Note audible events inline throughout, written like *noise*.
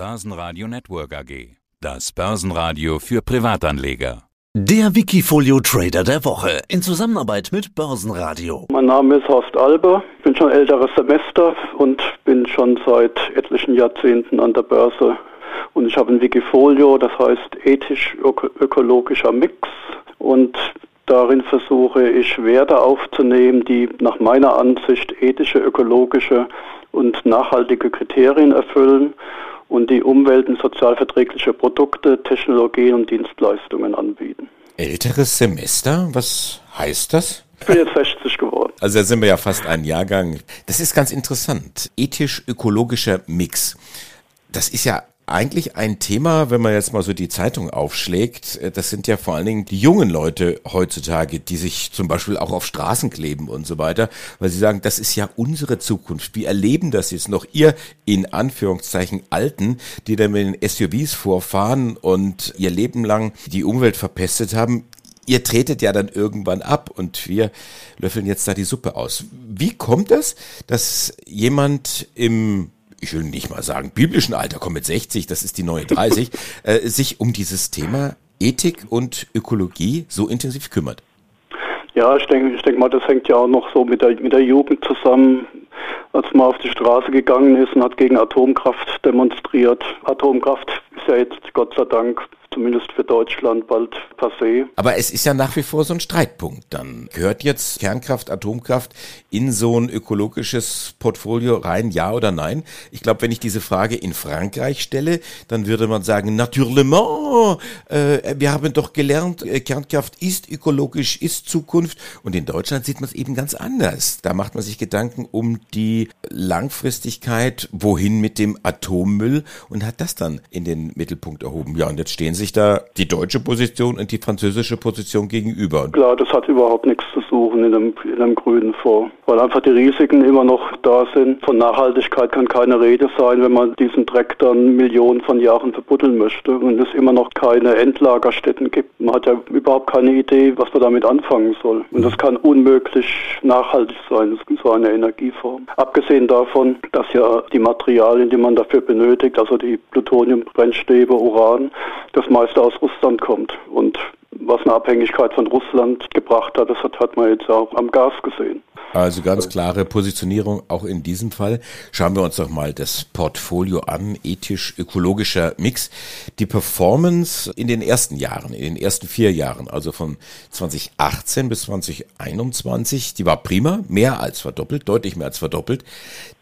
Börsenradio Network AG. Das Börsenradio für Privatanleger. Der Wikifolio Trader der Woche in Zusammenarbeit mit Börsenradio. Mein Name ist Horst Alber, ich bin schon älteres Semester und bin schon seit etlichen Jahrzehnten an der Börse. Und ich habe ein Wikifolio, das heißt ethisch-ökologischer Mix. Und darin versuche ich Werte aufzunehmen, die nach meiner Ansicht ethische, ökologische und nachhaltige Kriterien erfüllen und die umwelt- und sozialverträgliche Produkte, Technologien und Dienstleistungen anbieten. Älteres Semester? Was heißt das? Ich bin jetzt 60 geworden. Also da sind wir ja fast ein Jahrgang. Das ist ganz interessant. Ethisch-ökologischer Mix. Das ist ja eigentlich ein Thema, wenn man jetzt mal so die Zeitung aufschlägt, äh, das sind ja vor allen Dingen die jungen Leute heutzutage, die sich zum Beispiel auch auf Straßen kleben und so weiter, weil sie sagen, das ist ja unsere Zukunft. Wir erleben das jetzt noch. Ihr in Anführungszeichen Alten, die dann mit den SUVs vorfahren und ihr Leben lang die Umwelt verpestet haben, ihr tretet ja dann irgendwann ab und wir löffeln jetzt da die Suppe aus. Wie kommt es, dass jemand im ich will nicht mal sagen, biblischen Alter, komm mit 60, das ist die neue 30, *laughs* äh, sich um dieses Thema Ethik und Ökologie so intensiv kümmert? Ja, ich denke, ich denke mal, das hängt ja auch noch so mit der, mit der Jugend zusammen, als man auf die Straße gegangen ist und hat gegen Atomkraft demonstriert. Atomkraft ist ja jetzt Gott sei Dank zumindest für Deutschland bald passé. Aber es ist ja nach wie vor so ein Streitpunkt dann. Gehört jetzt Kernkraft, Atomkraft in so ein ökologisches Portfolio rein, ja oder nein? Ich glaube, wenn ich diese Frage in Frankreich stelle, dann würde man sagen, natürlich, äh, wir haben doch gelernt, äh, Kernkraft ist ökologisch, ist Zukunft. Und in Deutschland sieht man es eben ganz anders. Da macht man sich Gedanken um die Langfristigkeit, wohin mit dem Atommüll und hat das dann in den Mittelpunkt erhoben. Ja, und jetzt stehen sich da die deutsche Position und die französische Position gegenüber. Klar, das hat überhaupt nichts zu suchen in einem, in einem grünen Fonds, weil einfach die Risiken immer noch da sind. Von Nachhaltigkeit kann keine Rede sein, wenn man diesen Dreck dann Millionen von Jahren verbuddeln möchte und es immer noch keine Endlagerstätten gibt. Man hat ja überhaupt keine Idee, was man damit anfangen soll. Und das kann unmöglich nachhaltig sein, so eine Energieform. Abgesehen davon, dass ja die Materialien, die man dafür benötigt, also die Plutoniumbrennstäbe, Uran, das meiste aus Russland kommt. Und was eine Abhängigkeit von Russland gebracht hat, das hat, man jetzt auch am Gas gesehen. Also ganz klare Positionierung auch in diesem Fall. Schauen wir uns doch mal das Portfolio an, ethisch-ökologischer Mix. Die Performance in den ersten Jahren, in den ersten vier Jahren, also von 2018 bis 2021, die war prima, mehr als verdoppelt, deutlich mehr als verdoppelt,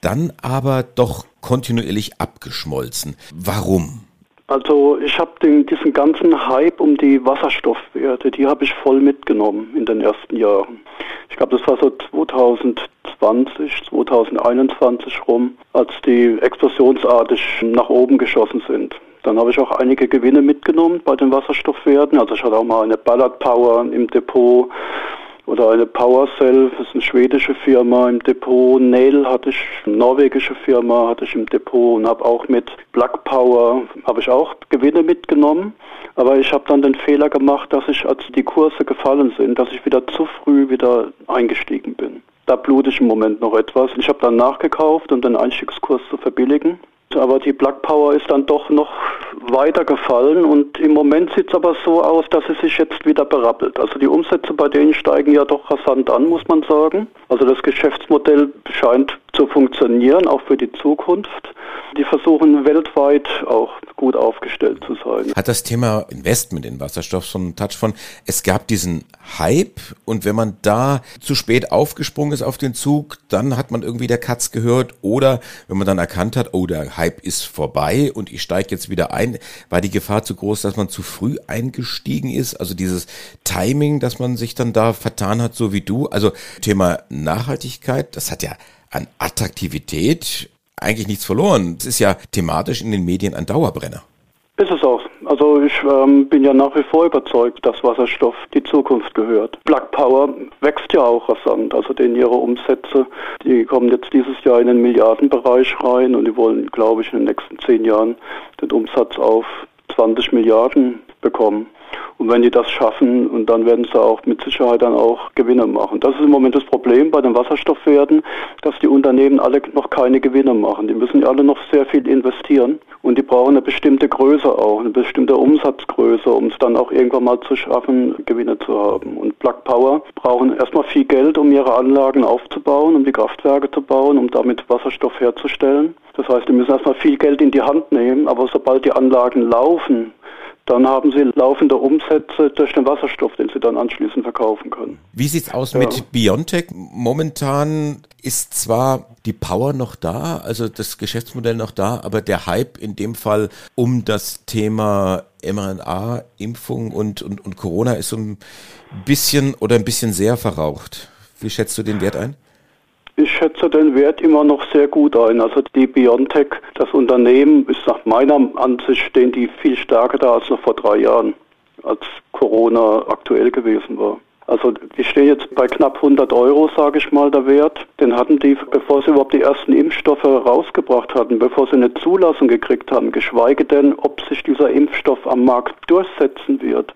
dann aber doch kontinuierlich abgeschmolzen. Warum? Also ich habe diesen ganzen Hype um die Wasserstoffwerte, die habe ich voll mitgenommen in den ersten Jahren. Ich glaube, das war so 2020, 2021 rum, als die explosionsartig nach oben geschossen sind. Dann habe ich auch einige Gewinne mitgenommen bei den Wasserstoffwerten. Also ich hatte auch mal eine Ballard Power im Depot oder eine PowerCell, das ist eine schwedische Firma im Depot. Nail hatte ich, eine norwegische Firma hatte ich im Depot und habe auch mit Black Power, habe ich auch Gewinne mitgenommen. Aber ich habe dann den Fehler gemacht, dass ich, als die Kurse gefallen sind, dass ich wieder zu früh wieder eingestiegen bin. Da blute ich im Moment noch etwas. Ich habe dann nachgekauft, um den Einstiegskurs zu verbilligen. Aber die Black Power ist dann doch noch weiter gefallen und im Moment sieht es aber so aus, dass es sich jetzt wieder berappelt. Also die Umsätze bei denen steigen ja doch rasant an, muss man sagen. Also das Geschäftsmodell scheint zu funktionieren, auch für die Zukunft. Die versuchen weltweit auch gut aufgestellt zu sein. Hat das Thema Investment in Wasserstoff so einen Touch von, es gab diesen Hype und wenn man da zu spät aufgesprungen ist auf den Zug, dann hat man irgendwie der Katz gehört oder wenn man dann erkannt hat, oh, der Hype ist vorbei und ich steige jetzt wieder ein, war die Gefahr zu groß, dass man zu früh eingestiegen ist? Also dieses Timing, dass man sich dann da vertan hat, so wie du. Also Thema Nachhaltigkeit, das hat ja an Attraktivität eigentlich nichts verloren. Es ist ja thematisch in den Medien ein Dauerbrenner. Ist es auch. Also ich ähm, bin ja nach wie vor überzeugt, dass Wasserstoff die Zukunft gehört. Black Power wächst ja auch rasant. Also denn ihre Umsätze, die kommen jetzt dieses Jahr in den Milliardenbereich rein und die wollen, glaube ich, in den nächsten zehn Jahren den Umsatz auf 20 Milliarden bekommen. Und wenn die das schaffen, und dann werden sie auch mit Sicherheit dann auch Gewinne machen. Das ist im Moment das Problem bei den Wasserstoffwerten, dass die Unternehmen alle noch keine Gewinne machen. Die müssen ja alle noch sehr viel investieren und die brauchen eine bestimmte Größe auch, eine bestimmte Umsatzgröße, um es dann auch irgendwann mal zu schaffen, Gewinne zu haben. Und Plug Power brauchen erstmal viel Geld, um ihre Anlagen aufzubauen, um die Kraftwerke zu bauen, um damit Wasserstoff herzustellen. Das heißt, die müssen erstmal viel Geld in die Hand nehmen, aber sobald die Anlagen laufen, dann haben sie laufende Umsätze durch den Wasserstoff, den sie dann anschließend verkaufen können. Wie sieht's aus ja. mit Biontech? Momentan ist zwar die Power noch da, also das Geschäftsmodell noch da, aber der Hype in dem Fall um das Thema mRNA-Impfung und, und, und Corona ist so ein bisschen oder ein bisschen sehr verraucht. Wie schätzt du den Wert ein? Ich schätze den Wert immer noch sehr gut ein. Also die Biontech, das Unternehmen, ist nach meiner Ansicht stehen die viel stärker da als noch vor drei Jahren, als Corona aktuell gewesen war. Also die stehen jetzt bei knapp 100 Euro, sage ich mal, der Wert. Den hatten die, bevor sie überhaupt die ersten Impfstoffe rausgebracht hatten, bevor sie eine Zulassung gekriegt haben, geschweige denn, ob sich dieser Impfstoff am Markt durchsetzen wird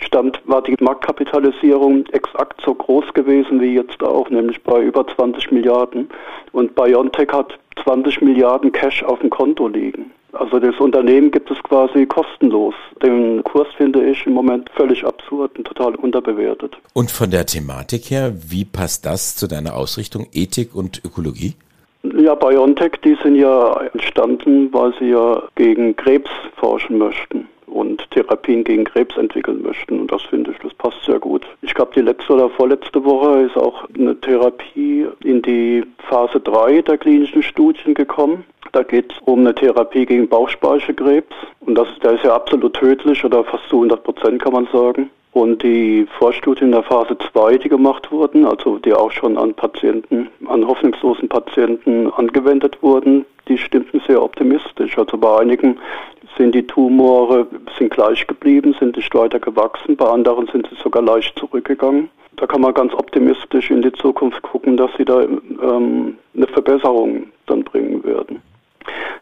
stand, war die Marktkapitalisierung exakt so groß gewesen wie jetzt auch, nämlich bei über 20 Milliarden. Und BioNTech hat 20 Milliarden Cash auf dem Konto liegen. Also das Unternehmen gibt es quasi kostenlos. Den Kurs finde ich im Moment völlig absurd und total unterbewertet. Und von der Thematik her, wie passt das zu deiner Ausrichtung Ethik und Ökologie? Ja, BioNTech, die sind ja entstanden, weil sie ja gegen Krebs forschen möchten und Therapien gegen Krebs entwickeln möchten. Und das finde ich, das passt sehr gut. Ich glaube, die letzte oder vorletzte Woche ist auch eine Therapie in die Phase 3 der klinischen Studien gekommen. Da geht es um eine Therapie gegen Bauchspeicheldrüsenkrebs. Und das, der ist ja absolut tödlich oder fast zu 100 Prozent kann man sagen. Und die Vorstudien der Phase 2, die gemacht wurden, also die auch schon an Patienten, an hoffnungslosen Patienten angewendet wurden, die stimmten sehr optimistisch. Also bei einigen sind die Tumore sind gleich geblieben, sind nicht weiter gewachsen, bei anderen sind sie sogar leicht zurückgegangen. Da kann man ganz optimistisch in die Zukunft gucken, dass sie da ähm, eine Verbesserung dann bringen werden.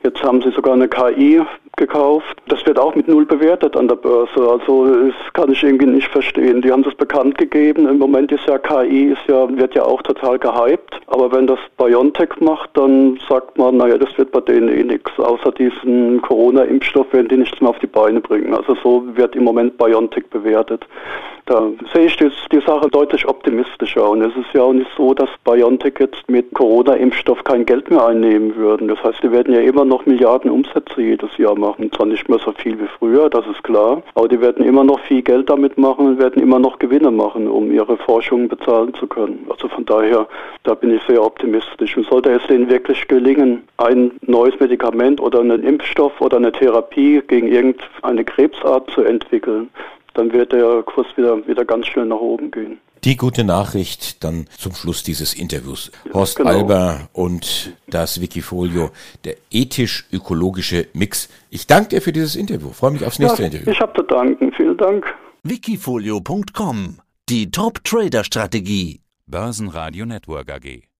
Jetzt haben sie sogar eine KI gekauft. Das wird auch mit null bewertet an der Börse. Also das kann ich irgendwie nicht verstehen. Die haben das bekannt gegeben. Im Moment ist ja KI ist ja, wird ja auch total gehypt. Aber wenn das BioNTech macht, dann sagt man, naja, das wird bei denen eh nichts. Außer diesen Corona-Impfstoff werden die nichts mehr auf die Beine bringen. Also so wird im Moment BioNTech bewertet. Da sehe ich das, die Sache deutlich optimistischer. Und es ist ja auch nicht so, dass BioNTech jetzt mit Corona-Impfstoff kein Geld mehr einnehmen würden. Das heißt, die werden ja immer noch Milliarden Umsätze jedes Jahr machen. Zwar nicht mehr so viel wie früher, das ist klar, aber die werden immer noch viel Geld damit machen und werden immer noch Gewinne machen, um ihre Forschung bezahlen zu können. Also von daher, da bin ich sehr optimistisch. Und sollte es denen wirklich gelingen, ein neues Medikament oder einen Impfstoff oder eine Therapie gegen irgendeine Krebsart zu entwickeln, dann wird der Kurs wieder, wieder ganz schnell nach oben gehen. Die gute Nachricht dann zum Schluss dieses Interviews. Horst genau. Alber und das Wikifolio, der ethisch-ökologische Mix. Ich danke dir für dieses Interview. Freue mich aufs nächste ja, Interview. Ich habe zu danken. Vielen Dank. Wikifolio.com Die Top-Trader-Strategie. Börsenradio Network AG.